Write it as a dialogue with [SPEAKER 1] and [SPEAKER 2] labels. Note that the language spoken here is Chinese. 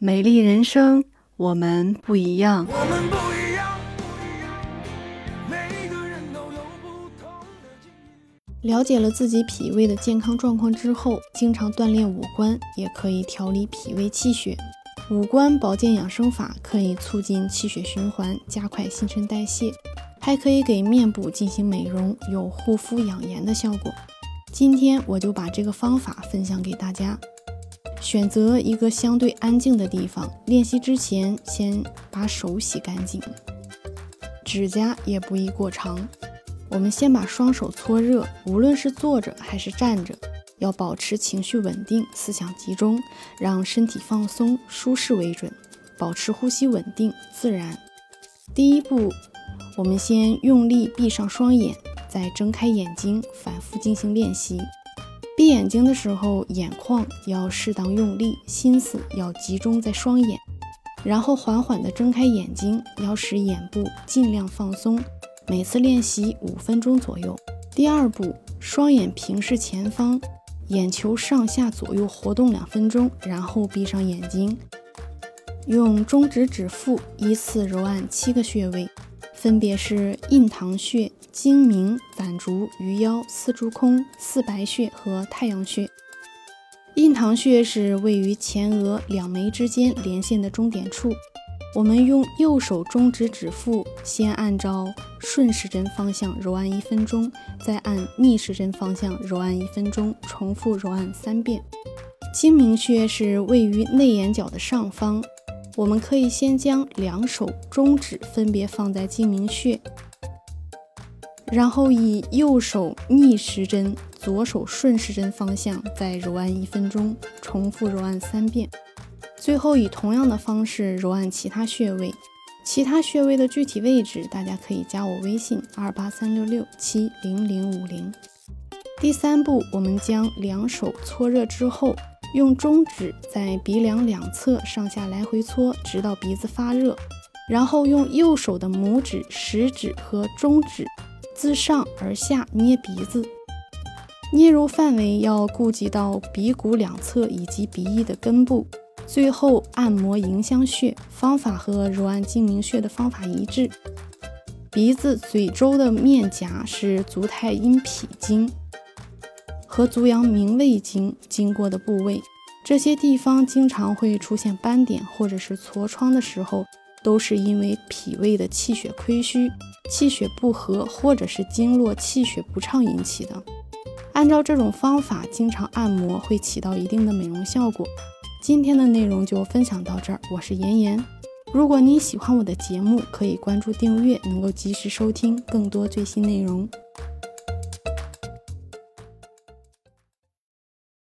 [SPEAKER 1] 美丽人生，我们不一样。
[SPEAKER 2] 我们不一样，不一样，每个人都有不同的境遇。
[SPEAKER 3] 了解了自己脾胃的健康状况之后，经常锻炼五官也可以调理脾胃气血。五官保健养生法可以促进气血循环，加快新陈代谢，还可以给面部进行美容，有护肤养颜的效果。今天我就把这个方法分享给大家。选择一个相对安静的地方，练习之前先把手洗干净，指甲也不宜过长。我们先把双手搓热，无论是坐着还是站着，要保持情绪稳定、思想集中，让身体放松、舒适为准，保持呼吸稳定自然。第一步，我们先用力闭上双眼，再睁开眼睛，反复进行练习。眼睛的时候，眼眶要适当用力，心思要集中在双眼，然后缓缓地睁开眼睛，要使眼部尽量放松。每次练习五分钟左右。第二步，双眼平视前方，眼球上下左右活动两分钟，然后闭上眼睛，用中指指腹依次揉按七个穴位，分别是印堂穴。睛明、攒竹、鱼腰、四竹空、四白穴和太阳穴。印堂穴是位于前额两眉之间连线的中点处。我们用右手中指指腹，先按照顺时针方向揉按一分钟，再按逆时针方向揉按一分钟，重复揉按三遍。睛明穴是位于内眼角的上方。我们可以先将两手中指分别放在睛明穴。然后以右手逆时针、左手顺时针方向再揉按一分钟，重复揉按三遍。最后以同样的方式揉按其他穴位。其他穴位的具体位置，大家可以加我微信二八三六六七零零五零。第三步，我们将两手搓热之后，用中指在鼻梁两侧上下来回搓，直到鼻子发热。然后用右手的拇指、食指和中指。自上而下捏鼻子，捏揉范围要顾及到鼻骨两侧以及鼻翼的根部。最后按摩迎香穴，方法和揉按睛明穴的方法一致。鼻子嘴周的面颊是足太阴脾经和足阳明胃经经过的部位，这些地方经常会出现斑点或者是痤疮的时候。都是因为脾胃的气血亏虚、气血不和，或者是经络气血不畅引起的。按照这种方法，经常按摩会起到一定的美容效果。今天的内容就分享到这儿，我是妍妍。如果你喜欢我的节目，可以关注订阅，能够及时收听更多最新内容。